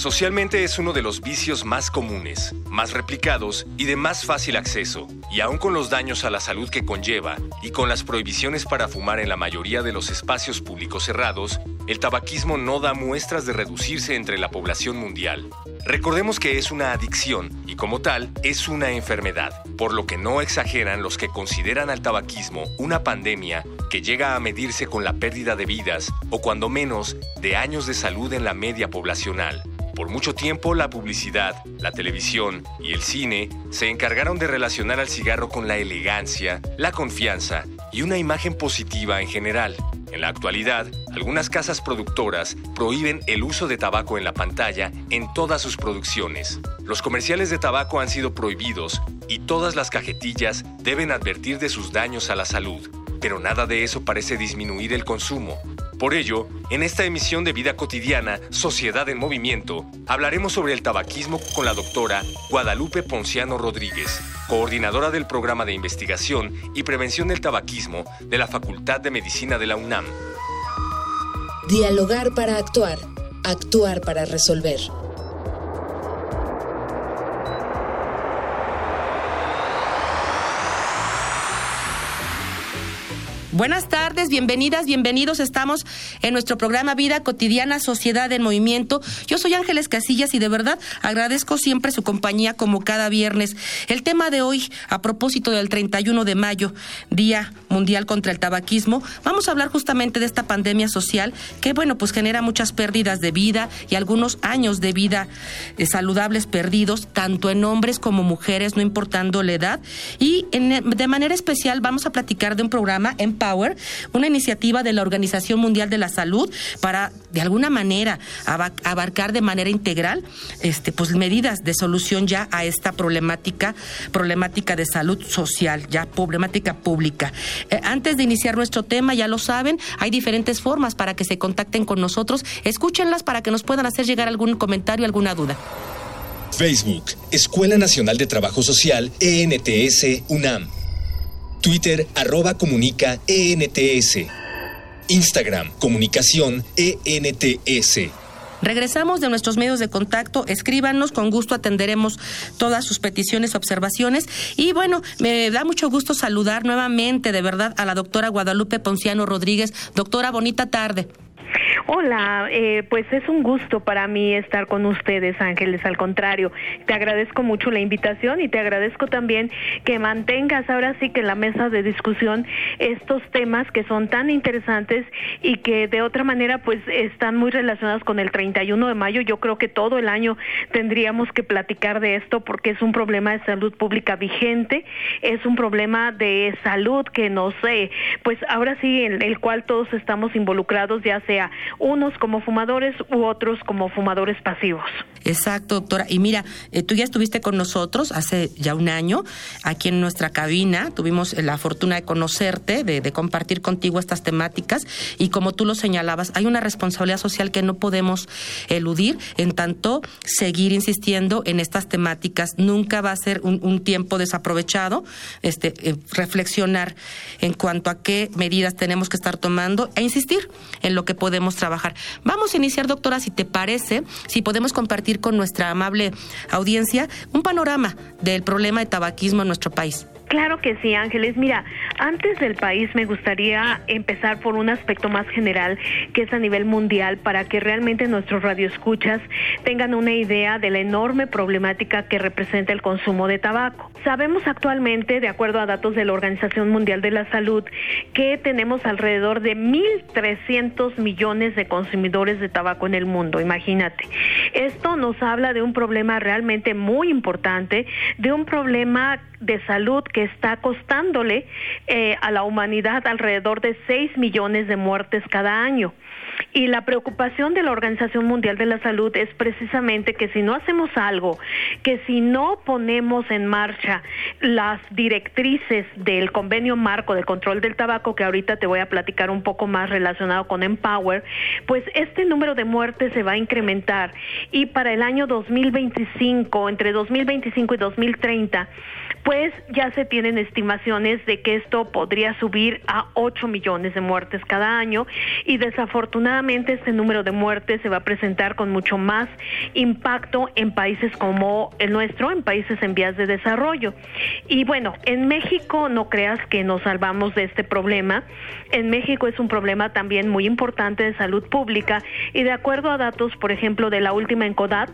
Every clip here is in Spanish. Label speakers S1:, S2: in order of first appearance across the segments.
S1: Socialmente es uno de los vicios más comunes, más replicados y de más fácil acceso, y aun con los daños a la salud que conlleva y con las prohibiciones para fumar en la mayoría de los espacios públicos cerrados, el tabaquismo no da muestras de reducirse entre la población mundial. Recordemos que es una adicción y como tal es una enfermedad, por lo que no exageran los que consideran al tabaquismo una pandemia que llega a medirse con la pérdida de vidas o cuando menos de años de salud en la media poblacional. Por mucho tiempo la publicidad, la televisión y el cine se encargaron de relacionar al cigarro con la elegancia, la confianza y una imagen positiva en general. En la actualidad, algunas casas productoras prohíben el uso de tabaco en la pantalla en todas sus producciones. Los comerciales de tabaco han sido prohibidos y todas las cajetillas deben advertir de sus daños a la salud. Pero nada de eso parece disminuir el consumo. Por ello, en esta emisión de Vida Cotidiana, Sociedad en Movimiento, hablaremos sobre el tabaquismo con la doctora Guadalupe Ponciano Rodríguez, coordinadora del programa de investigación y prevención del tabaquismo de la Facultad de Medicina de la UNAM.
S2: Dialogar para actuar, actuar para resolver.
S3: Buenas tardes, bienvenidas, bienvenidos. Estamos en nuestro programa Vida Cotidiana, Sociedad en Movimiento. Yo soy Ángeles Casillas y de verdad agradezco siempre su compañía como cada viernes. El tema de hoy, a propósito del 31 de mayo, Día Mundial contra el Tabaquismo, vamos a hablar justamente de esta pandemia social que, bueno, pues genera muchas pérdidas de vida y algunos años de vida eh, saludables perdidos, tanto en hombres como mujeres, no importando la edad. Y de manera especial vamos a platicar de un programa en Power, una iniciativa de la Organización Mundial de la Salud para de alguna manera abarcar de manera integral este pues medidas de solución ya a esta problemática problemática de salud social, ya problemática pública. Eh, antes de iniciar nuestro tema, ya lo saben, hay diferentes formas para que se contacten con nosotros. Escúchenlas para que nos puedan hacer llegar algún comentario, alguna duda.
S1: Facebook, Escuela Nacional de Trabajo Social, ENTS, UNAM. Twitter arroba comunica ENTS. Instagram comunicación ENTS.
S3: Regresamos de nuestros medios de contacto, escríbanos, con gusto atenderemos todas sus peticiones, observaciones. Y bueno, me da mucho gusto saludar nuevamente, de verdad, a la doctora Guadalupe Ponciano Rodríguez. Doctora, bonita tarde.
S4: Hola, eh, pues es un gusto para mí estar con ustedes, Ángeles. Al contrario, te agradezco mucho la invitación y te agradezco también que mantengas ahora sí que en la mesa de discusión estos temas que son tan interesantes y que de otra manera pues están muy relacionados con el 31 de mayo. Yo creo que todo el año tendríamos que platicar de esto porque es un problema de salud pública vigente, es un problema de salud que no sé, pues ahora sí en el cual todos estamos involucrados, ya sea unos como fumadores u otros como fumadores pasivos.
S3: Exacto, doctora. Y mira, eh, tú ya estuviste con nosotros hace ya un año aquí en nuestra cabina. Tuvimos la fortuna de conocerte, de, compartir contigo estas temáticas. Y como tú lo señalabas, hay una responsabilidad social que no podemos eludir. En tanto, seguir insistiendo en estas temáticas nunca va a ser un, un tiempo desaprovechado. Este, eh, reflexionar en cuanto a qué medidas tenemos que estar tomando e insistir en lo que podemos trabajar. Vamos a iniciar, doctora, si te parece, si podemos compartir con nuestra amable audiencia un panorama del problema de tabaquismo en nuestro país.
S4: Claro que sí, Ángeles. Mira, antes del país me gustaría empezar por un aspecto más general, que es a nivel mundial, para que realmente nuestros radioescuchas tengan una idea de la enorme problemática que representa el consumo de tabaco. Sabemos actualmente, de acuerdo a datos de la Organización Mundial de la Salud, que tenemos alrededor de 1.300 millones de consumidores de tabaco en el mundo, imagínate. Esto nos habla de un problema realmente muy importante, de un problema de salud que está costándole eh, a la humanidad alrededor de 6 millones de muertes cada año. Y la preocupación de la Organización Mundial de la Salud es precisamente que si no hacemos algo, que si no ponemos en marcha las directrices del convenio marco de control del tabaco, que ahorita te voy a platicar un poco más relacionado con Empower, pues este número de muertes se va a incrementar y para el año 2025, entre 2025 y 2030, pues ya se tienen estimaciones de que esto podría subir a 8 millones de muertes cada año y desafortunadamente este número de muertes se va a presentar con mucho más impacto en países como el nuestro, en países en vías de desarrollo. Y bueno, en México no creas que nos salvamos de este problema. En México es un problema también muy importante de salud pública y de acuerdo a datos, por ejemplo, de la última ENCODAT,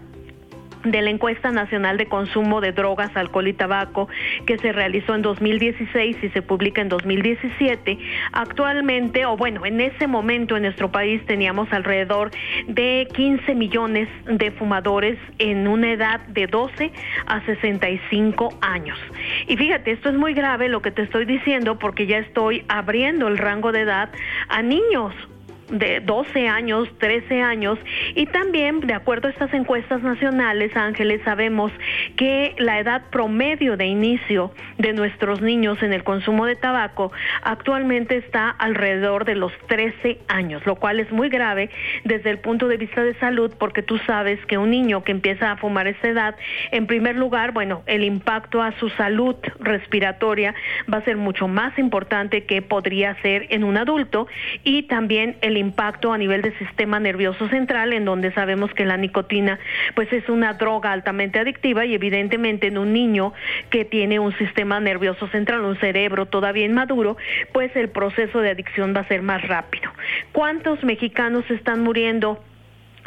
S4: de la encuesta nacional de consumo de drogas, alcohol y tabaco que se realizó en 2016 y se publica en 2017, actualmente, o bueno, en ese momento en nuestro país teníamos alrededor de 15 millones de fumadores en una edad de 12 a 65 años. Y fíjate, esto es muy grave lo que te estoy diciendo porque ya estoy abriendo el rango de edad a niños de 12 años, 13 años. Y también de acuerdo a estas encuestas nacionales, Ángeles, sabemos que la edad promedio de inicio de nuestros niños en el consumo de tabaco actualmente está alrededor de los 13 años, lo cual es muy grave desde el punto de vista de salud porque tú sabes que un niño que empieza a fumar a esa edad, en primer lugar, bueno, el impacto a su salud respiratoria va a ser mucho más importante que podría ser en un adulto y también el impacto a nivel del sistema nervioso central, en donde sabemos que la nicotina pues es una droga altamente adictiva y evidentemente en un niño que tiene un sistema nervioso central, un cerebro todavía inmaduro, pues el proceso de adicción va a ser más rápido. ¿Cuántos mexicanos están muriendo?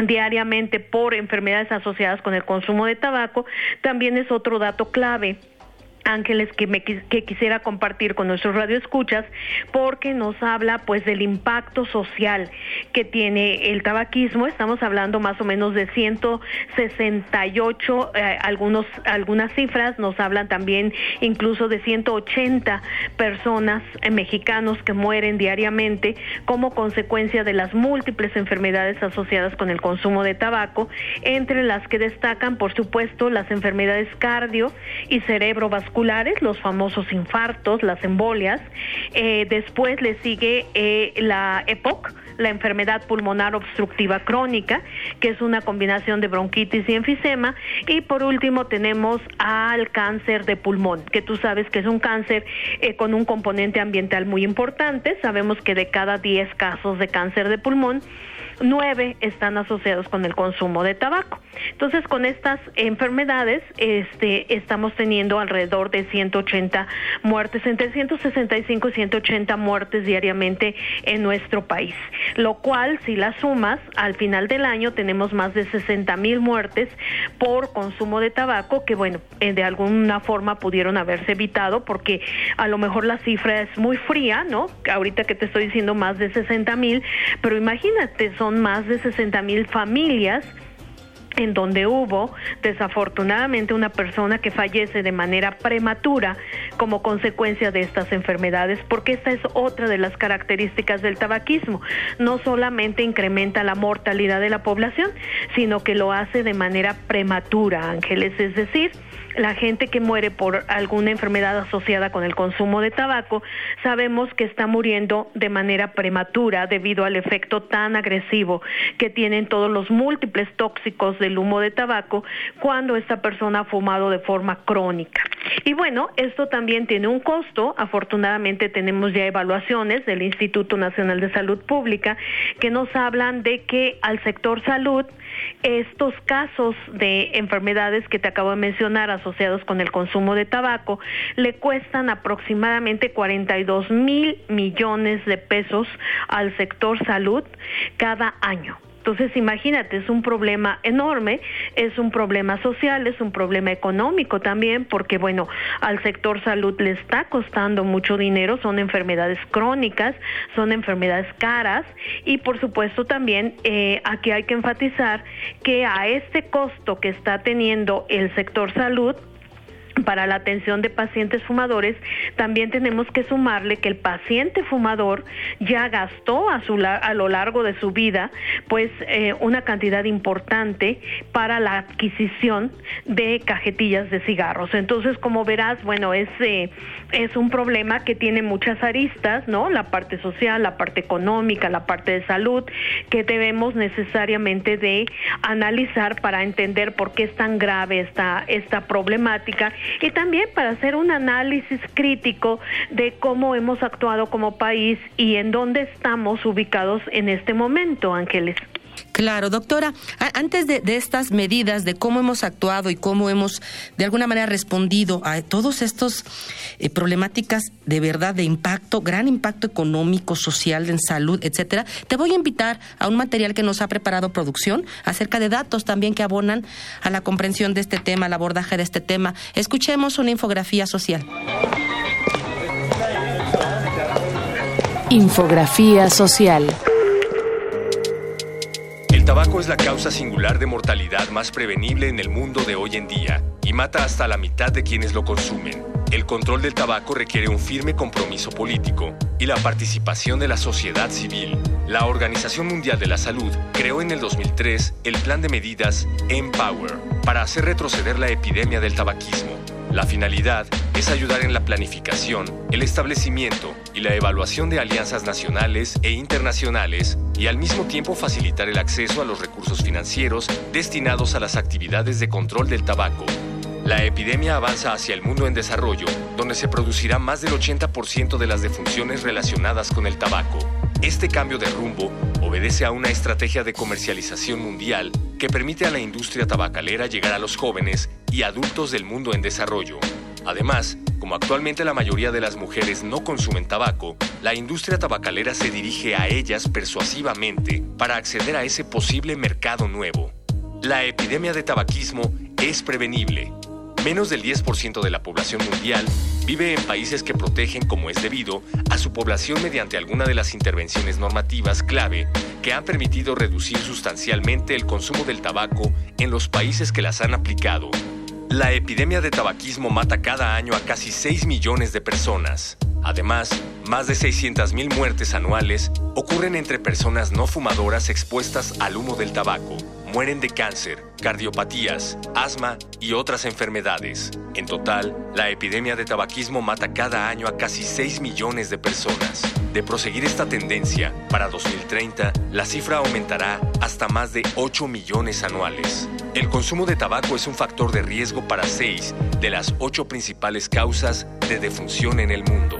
S4: diariamente por enfermedades asociadas con el consumo de tabaco, también es otro dato clave. Ángeles que, me, quisiera compartir con nuestros radioescuchas porque nos habla pues del impacto social que tiene el tabaquismo. Estamos hablando más o menos de 168, eh, algunos, algunas cifras nos hablan también incluso de 180 personas eh, mexicanos que mueren diariamente como consecuencia de las múltiples enfermedades asociadas con el consumo de tabaco, entre las que destacan por supuesto las enfermedades cardio y cerebrovasculares los famosos infartos, las embolias. Eh, después le sigue eh, la EPOC, la enfermedad pulmonar obstructiva crónica, que es una combinación de bronquitis y enfisema. Y por último tenemos al cáncer de pulmón, que tú sabes que es un cáncer eh, con un componente ambiental muy importante. Sabemos que de cada 10 casos de cáncer de pulmón, nueve están asociados con el consumo de tabaco. Entonces, con estas enfermedades, este, estamos teniendo alrededor de 180 muertes, entre 165 y 180 muertes diariamente en nuestro país, lo cual, si las sumas, al final del año tenemos más de 60 mil muertes por consumo de tabaco, que bueno, eh, de alguna forma pudieron haberse evitado, porque a lo mejor la cifra es muy fría, ¿no? Ahorita que te estoy diciendo más de 60 mil, pero imagínate, son más de 60 mil familias en donde hubo desafortunadamente una persona que fallece de manera prematura como consecuencia de estas enfermedades, porque esta es otra de las características del tabaquismo. No solamente incrementa la mortalidad de la población, sino que lo hace de manera prematura, Ángeles, es decir, la gente que muere por alguna enfermedad asociada con el consumo de tabaco, sabemos que está muriendo de manera prematura debido al efecto tan agresivo que tienen todos los múltiples tóxicos del humo de tabaco cuando esta persona ha fumado de forma crónica. Y bueno, esto también tiene un costo. Afortunadamente tenemos ya evaluaciones del Instituto Nacional de Salud Pública que nos hablan de que al sector salud estos casos de enfermedades que te acabo de mencionar asociados con el consumo de tabaco le cuestan aproximadamente 42 mil millones de pesos al sector salud cada año. Entonces, imagínate, es un problema enorme, es un problema social, es un problema económico también, porque bueno, al sector salud le está costando mucho dinero, son enfermedades crónicas, son enfermedades caras y por supuesto también eh, aquí hay que enfatizar que a este costo que está teniendo el sector salud, para la atención de pacientes fumadores, también tenemos que sumarle que el paciente fumador ya gastó a, su, a lo largo de su vida pues eh, una cantidad importante para la adquisición de cajetillas de cigarros. Entonces, como verás, bueno, es, eh, es un problema que tiene muchas aristas, ¿no? La parte social, la parte económica, la parte de salud, que debemos necesariamente de analizar para entender por qué es tan grave esta, esta problemática y también para hacer un análisis crítico de cómo hemos actuado como país y en dónde estamos ubicados en este momento, Ángeles.
S3: Claro, doctora, antes de, estas medidas, de cómo hemos actuado y cómo hemos de alguna manera respondido a todos estos eh, problemáticas de verdad de impacto, gran impacto económico, social, en salud, etcétera, te voy a invitar a un material que nos ha preparado producción acerca de datos también que abonan a la comprensión de este tema, al abordaje de este tema. Escuchemos una infografía social.
S2: Infografía social
S1: tabaco es la causa singular de mortalidad más prevenible en el mundo de hoy en día y mata hasta la mitad de quienes lo consumen. El control del tabaco requiere un firme compromiso político y la participación de la sociedad civil. La Organización Mundial de la Salud creó en el 2003 el plan de medidas Empower para hacer retroceder la epidemia del tabaquismo la finalidad es ayudar en la planificación, el establecimiento y la evaluación de alianzas nacionales e internacionales y al mismo tiempo facilitar el acceso a los recursos financieros destinados a las actividades de control del tabaco. La epidemia avanza hacia el mundo en desarrollo, donde se producirá más del 80% de las defunciones relacionadas con el tabaco. Este cambio de rumbo obedece a una estrategia de comercialización mundial que permite a la industria tabacalera llegar a los jóvenes y adultos del mundo en desarrollo. Además, como actualmente la mayoría de las mujeres no consumen tabaco, la industria tabacalera se dirige a ellas persuasivamente para acceder a ese posible mercado nuevo. La epidemia de tabaquismo es prevenible Menos del 10% de la población mundial vive en países que protegen como es debido a su población mediante alguna de las intervenciones normativas clave que han permitido reducir sustancialmente el consumo del tabaco en los países que las han aplicado. La epidemia de tabaquismo mata cada año a casi 6 millones de personas. Además, más de 600.000 muertes anuales ocurren entre personas no fumadoras expuestas al humo del tabaco mueren de cáncer, cardiopatías, asma y otras enfermedades. En total, la epidemia de tabaquismo mata cada año a casi 6 millones de personas. De proseguir esta tendencia, para 2030, la cifra aumentará hasta más de 8 millones anuales. El consumo de tabaco es un factor de riesgo para 6 de las 8 principales causas de defunción en el mundo.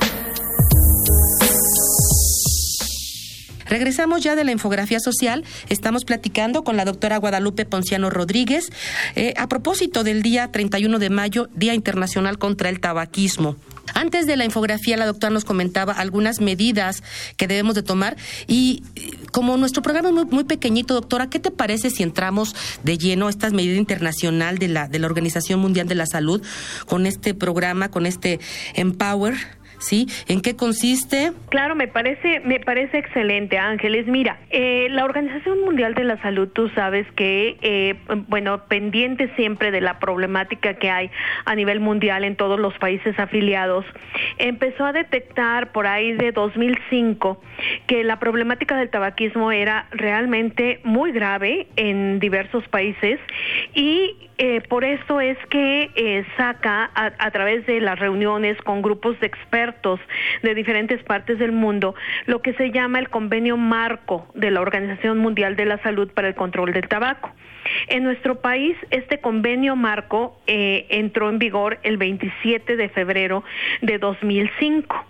S3: Regresamos ya de la infografía social. Estamos platicando con la doctora Guadalupe Ponciano Rodríguez eh, a propósito del día 31 de mayo, Día Internacional contra el Tabaquismo. Antes de la infografía, la doctora nos comentaba algunas medidas que debemos de tomar y como nuestro programa es muy, muy, pequeñito, doctora, ¿qué te parece si entramos de lleno a esta medida internacional de la, de la Organización Mundial de la Salud con este programa, con este Empower? ¿Sí? ¿En qué consiste?
S4: Claro, me parece, me parece excelente, Ángeles. Mira, eh, la Organización Mundial de la Salud, tú sabes que, eh, bueno, pendiente siempre de la problemática que hay a nivel mundial en todos los países afiliados, empezó a detectar por ahí de 2005 que la problemática del tabaquismo era realmente muy grave en diversos países y eh, por eso es que eh, saca a, través de las reuniones con grupos de expertos de diferentes partes del mundo lo que se llama el convenio marco de la Organización Mundial de la Salud para el Control del Tabaco. En nuestro país, este convenio marco eh, entró en vigor el 27 de febrero de 2005.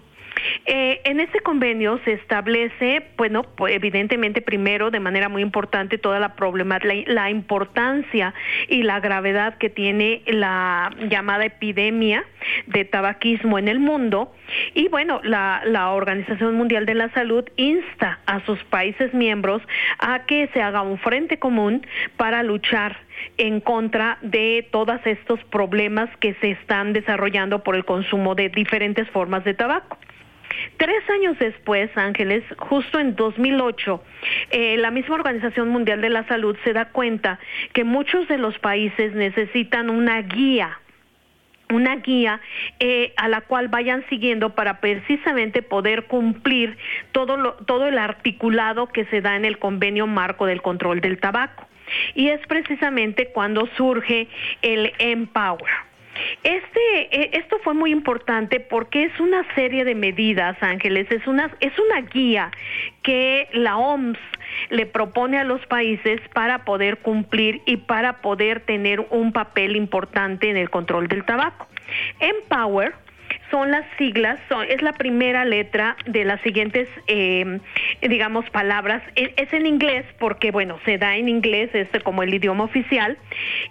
S4: Eh, en este convenio se establece, bueno, pues evidentemente primero de manera muy importante toda la problemática, la, importancia y la gravedad que tiene la llamada epidemia de tabaquismo en el mundo. Y bueno, la, la Organización Mundial de la Salud insta a sus países miembros a que se haga un frente común para luchar en contra de todos estos problemas que se están desarrollando por el consumo de diferentes formas de tabaco. Tres años después, Ángeles, justo en 2008, eh, la misma Organización Mundial de la Salud se da cuenta que muchos de los países necesitan una guía una guía eh, a la cual vayan siguiendo para precisamente poder cumplir todo, todo el articulado que se da en el convenio marco del control del tabaco. Y es precisamente cuando surge el Empower. Este, eh, esto fue muy importante porque es una serie de medidas, Ángeles, es una, es una guía que la OMS le propone a los países para poder cumplir y para poder tener un papel importante en el control del tabaco. Empower son las siglas, es la primera letra de las siguientes, eh, digamos, palabras. Es, es, en inglés porque, bueno, se da en inglés este como el idioma oficial.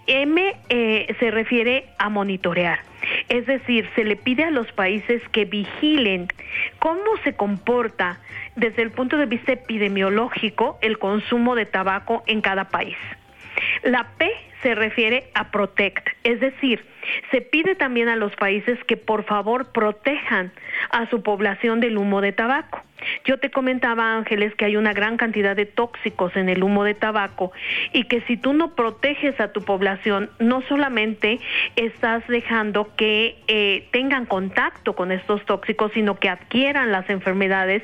S4: M eh, se refiere a monitorear. Es decir, se le pide a los países que vigilen cómo se comporta desde el punto de vista epidemiológico el consumo de tabaco en cada país. La P se refiere a protect, es decir, se pide también a los países que por favor protejan a su población del humo de tabaco. Yo te comentaba, Ángeles, que hay una gran cantidad de tóxicos en el humo de tabaco y que si tú no proteges a tu población, no solamente estás dejando que eh, tengan contacto con estos tóxicos, sino que adquieran las enfermedades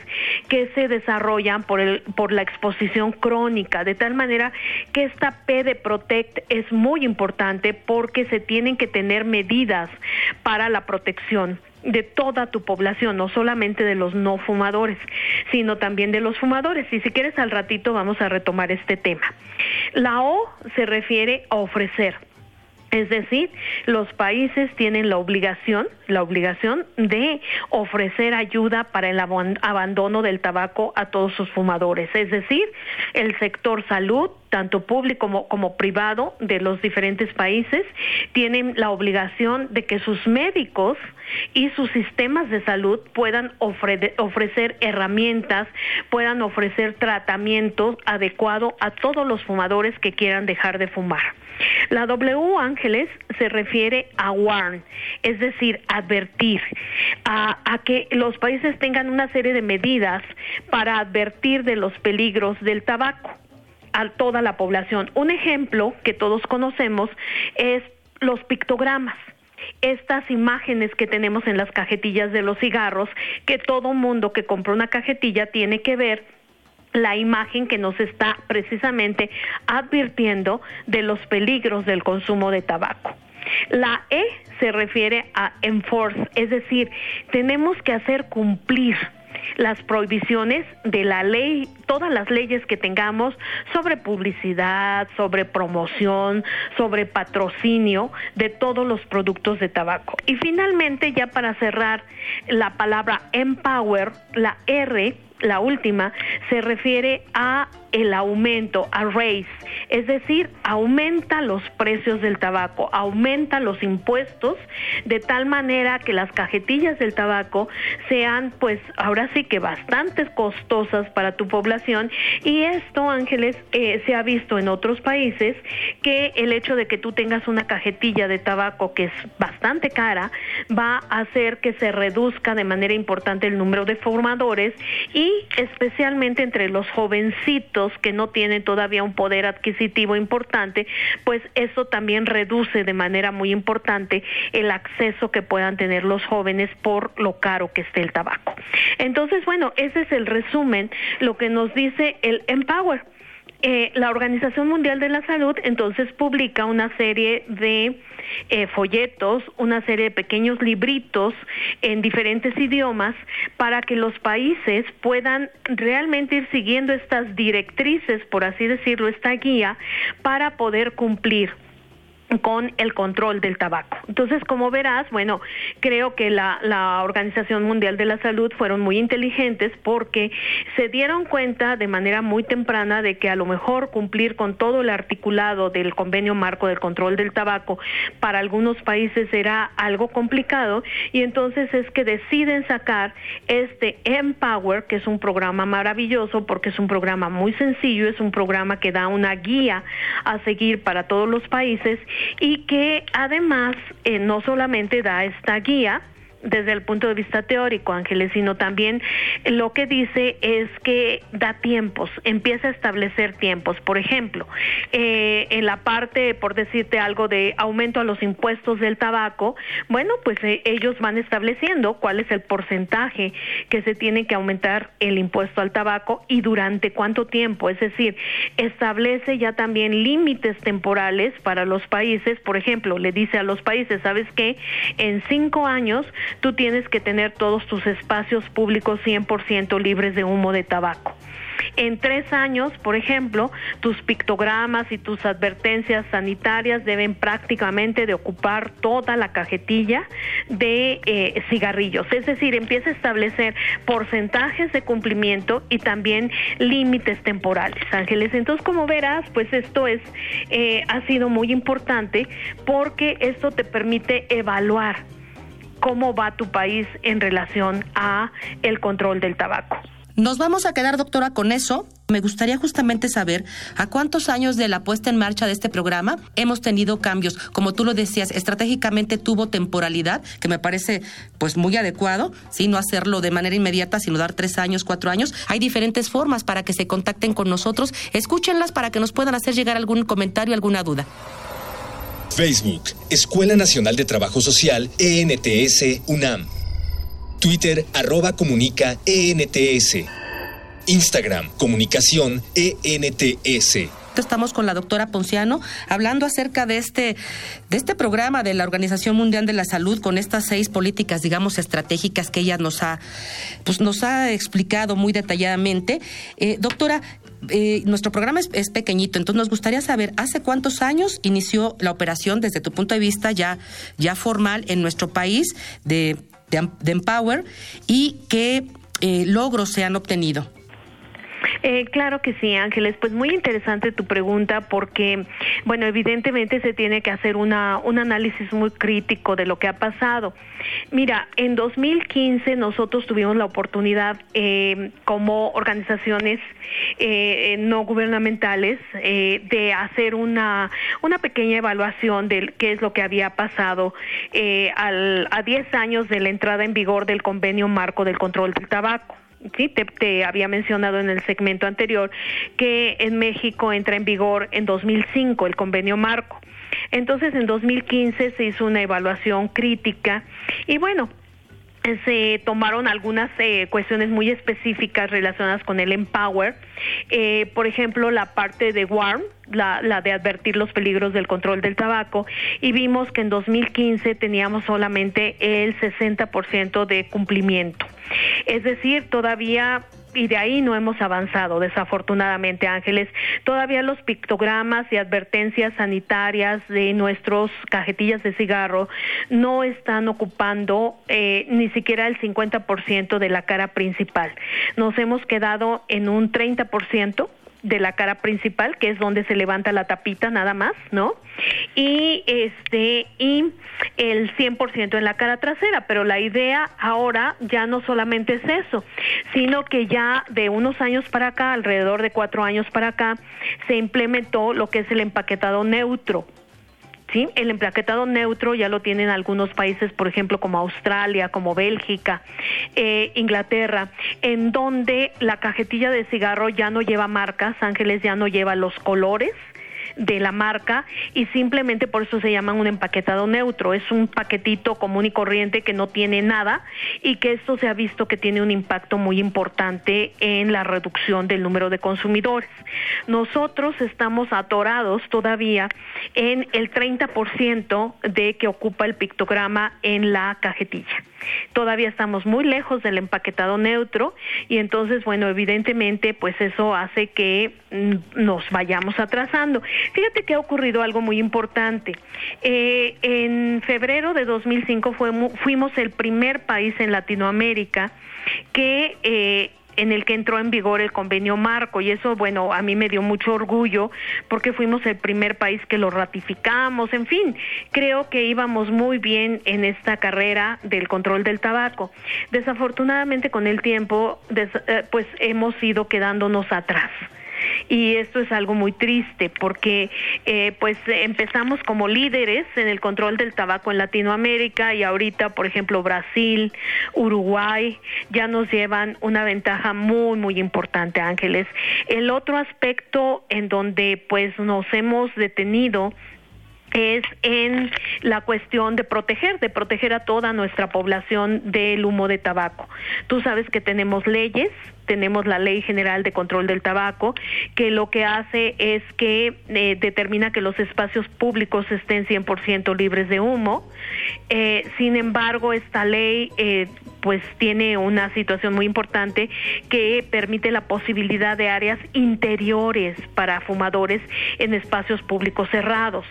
S4: que se desarrollan por, el, por la exposición crónica, de tal manera que esta P de Protect es muy importante porque se tienen que tener medidas para la protección de toda tu población, no solamente de los no fumadores, sino también de los fumadores. Y si quieres al ratito vamos a retomar este tema. La O se refiere a ofrecer. Es decir, los países tienen la obligación, la obligación de ofrecer ayuda para el abandono del tabaco a todos sus fumadores. Es decir, el sector salud, tanto público como, privado de los diferentes países, tienen la obligación de que sus médicos y sus sistemas de salud puedan ofrecer herramientas, puedan ofrecer tratamiento adecuado a todos los fumadores que quieran dejar de fumar. La W Ángeles se refiere a warn, es decir, advertir, a, que los países tengan una serie de medidas para advertir de los peligros del tabaco a toda la población. Un ejemplo que todos conocemos es los pictogramas estas imágenes que tenemos en las cajetillas de los cigarros, que todo mundo que compra una cajetilla tiene que ver la imagen que nos está precisamente advirtiendo de los peligros del consumo de tabaco. La E se refiere a enforce, es decir, tenemos que hacer cumplir las prohibiciones de la ley, todas las leyes que tengamos sobre publicidad, sobre promoción, sobre patrocinio de todos los productos de tabaco. Y finalmente, ya para cerrar la palabra empower, la R la última, se refiere a el aumento, a raise, es decir, aumenta los precios del tabaco, aumenta los impuestos de tal manera que las cajetillas del tabaco sean pues ahora sí que bastante costosas para tu población. Y esto Ángeles eh, se ha visto en otros países que el hecho de que tú tengas una cajetilla de tabaco que es bastante cara va a hacer que se reduzca de manera importante el número de formadores y especialmente entre los jovencitos que no tienen todavía un poder adquisitivo importante, pues eso también reduce de manera muy importante el acceso que puedan tener los jóvenes por lo caro que esté el tabaco. Entonces, bueno, ese es el resumen, lo que nos dice el Empower. Eh, la Organización Mundial de la Salud entonces publica una serie de eh, folletos, una serie de pequeños libritos en diferentes idiomas para que los países puedan realmente ir siguiendo estas directrices, por así decirlo, esta guía, para poder cumplir con el control del tabaco. Entonces, como verás, bueno, creo que la, la, Organización Mundial de la Salud fueron muy inteligentes porque se dieron cuenta de manera muy temprana de que a lo mejor cumplir con todo el articulado del convenio marco del control del tabaco para algunos países era algo complicado y entonces es que deciden sacar este Empower, que es un programa maravilloso porque es un programa muy sencillo, es un programa que da una guía a seguir para todos los países y que además eh, no solamente da esta guía, desde el punto de vista teórico, Ángeles, sino también lo que dice es que da tiempos, empieza a establecer tiempos. Por ejemplo, eh, en la parte, por decirte algo, de aumento a los impuestos del tabaco, bueno, pues eh, ellos van estableciendo cuál es el porcentaje que se tiene que aumentar el impuesto al tabaco y durante cuánto tiempo. Es decir, establece ya también límites temporales para los países. Por ejemplo, le dice a los países, ¿sabes qué? En cinco años tú tienes que tener todos tus espacios públicos 100% libres de humo de tabaco. En tres años, por ejemplo, tus pictogramas y tus advertencias sanitarias deben prácticamente de ocupar toda la cajetilla de eh, cigarrillos. Es decir, empieza a establecer porcentajes de cumplimiento y también límites temporales, Ángeles. Entonces, como verás, pues esto es eh, ha sido muy importante porque esto te permite evaluar cómo va tu país en relación a el control del tabaco.
S3: Nos vamos a quedar, doctora, con eso. Me gustaría justamente saber a cuántos años de la puesta en marcha de este programa hemos tenido cambios. Como tú lo decías, estratégicamente tuvo temporalidad, que me parece pues muy adecuado, ¿sí? no hacerlo de manera inmediata, sino dar tres años, cuatro años. Hay diferentes formas para que se contacten con nosotros. Escúchenlas para que nos puedan hacer llegar algún comentario, alguna duda.
S1: Facebook, Escuela Nacional de Trabajo Social, ENTS, UNAM. Twitter, arroba comunica, ENTS. Instagram, comunicación, ENTS.
S3: Estamos con la doctora Ponciano hablando acerca de este, de este programa de la Organización Mundial de la Salud con estas seis políticas, digamos, estratégicas que ella nos ha, pues nos ha explicado muy detalladamente. Eh, doctora, eh, nuestro programa es, pequeñito, entonces nos gustaría saber, ¿hace cuántos años inició la operación desde tu punto de vista ya, ya formal en nuestro país de, Empower y qué eh, logros se han obtenido?
S4: Eh, claro que sí, Ángeles. Pues muy interesante tu pregunta porque, bueno, evidentemente se tiene que hacer una, un análisis muy crítico de lo que ha pasado. Mira, en 2015 nosotros tuvimos la oportunidad eh, como organizaciones eh, no gubernamentales eh, de hacer una, una pequeña evaluación de qué es lo que había pasado eh, al, a 10 años de la entrada en vigor del convenio marco del control del tabaco sí, te, había mencionado en el segmento anterior que en México entra en vigor en 2005 el convenio marco. Entonces, en 2015 se hizo una evaluación crítica y bueno, se tomaron algunas eh, cuestiones muy específicas relacionadas con el Empower, eh, por ejemplo, la parte de WARM, la, la, de advertir los peligros del control del tabaco, y vimos que en 2015 teníamos solamente el 60% de cumplimiento. Es decir, todavía y de ahí no hemos avanzado, desafortunadamente, Ángeles. Todavía los pictogramas y advertencias sanitarias de nuestros cajetillas de cigarro no están ocupando eh, ni siquiera el 50% de la cara principal. Nos hemos quedado en un 30% de la cara principal, que es donde se levanta la tapita nada más, ¿no? Y este y el 100% en la cara trasera, pero la idea ahora ya no solamente es eso, sino que ya de unos años para acá, alrededor de cuatro años para acá, se implementó lo que es el empaquetado neutro ¿sí? El emplaquetado neutro ya lo tienen algunos países, por ejemplo, como Australia, como Bélgica, eh, Inglaterra, en donde la cajetilla de cigarro ya no lleva marcas, Ángeles ya no lleva los colores, de la marca y simplemente por eso se llaman un empaquetado neutro. Es un paquetito común y corriente que no tiene nada y que esto se ha visto que tiene un impacto muy importante en la reducción del número de consumidores. Nosotros estamos atorados todavía en el 30% de que ocupa el pictograma en la cajetilla. Todavía estamos muy lejos del empaquetado neutro y entonces, bueno, evidentemente, pues eso hace que mm, nos vayamos atrasando. Fíjate que ha ocurrido algo muy importante. Eh, en febrero de 2005 fuimos el primer país en Latinoamérica que eh, en el que entró en vigor el convenio marco y eso, bueno, a mí me dio mucho orgullo porque fuimos el primer país que lo ratificamos, en fin, creo que íbamos muy bien en esta carrera del control del tabaco. Desafortunadamente con el tiempo, eh, pues hemos ido quedándonos atrás y esto es algo muy triste porque eh, pues empezamos como líderes en el control del tabaco en Latinoamérica y ahorita por ejemplo Brasil, Uruguay ya nos llevan una ventaja muy muy importante Ángeles. El otro aspecto en donde pues nos hemos detenido es en la cuestión de proteger, de proteger a toda nuestra población del humo de tabaco. Tú sabes que tenemos leyes tenemos la Ley General de Control del Tabaco, que lo que hace es que eh, determina que los espacios públicos estén 100% libres de humo. Eh, sin embargo, esta ley eh, pues tiene una situación muy importante que permite la posibilidad de áreas interiores para fumadores en espacios públicos cerrados.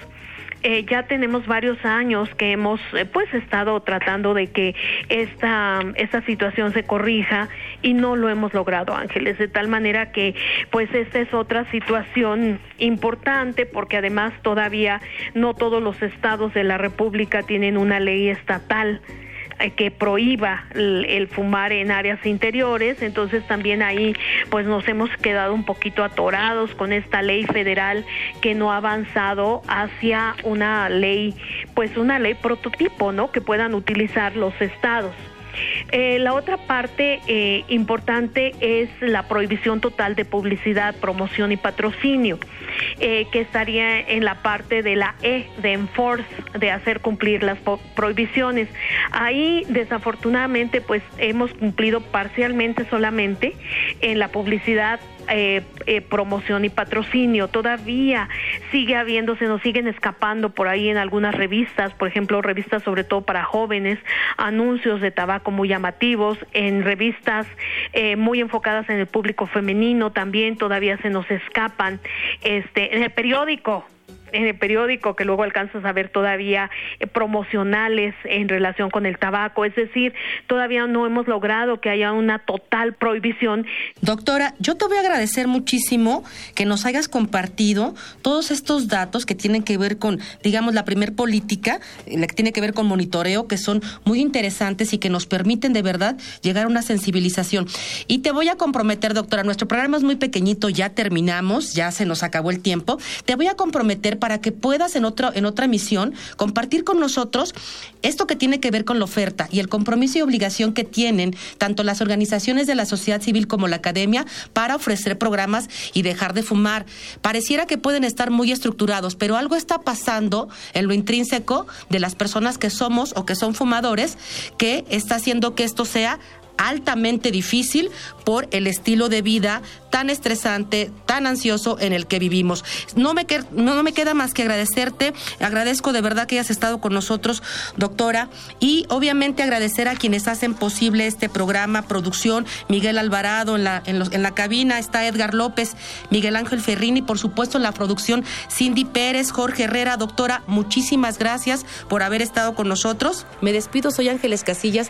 S4: Eh, ya tenemos varios años que hemos eh, pues estado tratando de que esta, esta situación se corrija y no lo hemos logrado, Ángeles, de tal manera que pues esta es otra situación importante porque además todavía no todos los estados de la República tienen una ley estatal que prohíba el, fumar en áreas interiores, entonces también ahí pues nos hemos quedado un poquito atorados con esta ley federal que no ha avanzado hacia una ley, pues una ley prototipo, ¿no? Que puedan utilizar los estados. Eh, la otra parte eh, importante es la prohibición total de publicidad, promoción y patrocinio, eh, que estaría en la parte de la E, de enforce, de hacer cumplir las prohibiciones. Ahí, desafortunadamente, pues hemos cumplido parcialmente solamente en la publicidad eh, eh, promoción y patrocinio. Todavía sigue habiendo, se nos siguen escapando por ahí en algunas revistas, por ejemplo, revistas sobre todo para jóvenes, anuncios de tabaco muy llamativos, en revistas eh, muy enfocadas en el público femenino también todavía se nos escapan. Este, en el periódico, en el periódico que luego alcanzas a ver todavía eh, promocionales en relación con el tabaco, es decir, todavía no hemos logrado que haya una total prohibición.
S3: Doctora, yo te voy a agradecer muchísimo que nos hayas compartido todos estos datos que tienen que ver con, digamos, la primer política, eh, la que tiene que ver con monitoreo, que son muy interesantes y que nos permiten de verdad llegar a una sensibilización. Y te voy a comprometer, doctora, nuestro programa es muy pequeñito, ya terminamos, ya se nos acabó el tiempo. Te voy a comprometer para que puedas en, en otra emisión compartir con nosotros esto que tiene que ver con la oferta y el compromiso y obligación que tienen tanto las organizaciones de la sociedad civil como la academia para ofrecer programas y dejar de fumar. Pareciera que pueden estar muy estructurados, pero algo está pasando en lo intrínseco de las personas que somos o que son fumadores que está haciendo que esto sea altamente difícil por el estilo de vida tan estresante, tan ansioso en el que vivimos. No me, no, me queda más que agradecerte, agradezco de verdad que hayas estado con nosotros, doctora, y obviamente agradecer a quienes hacen posible este programa, producción, Miguel Alvarado en la, en, en la cabina, está Edgar López, Miguel Ángel Ferrini, por supuesto en la producción, Cindy Pérez, Jorge Herrera, doctora, muchísimas gracias por haber estado con nosotros. Me despido, soy Ángeles Casillas.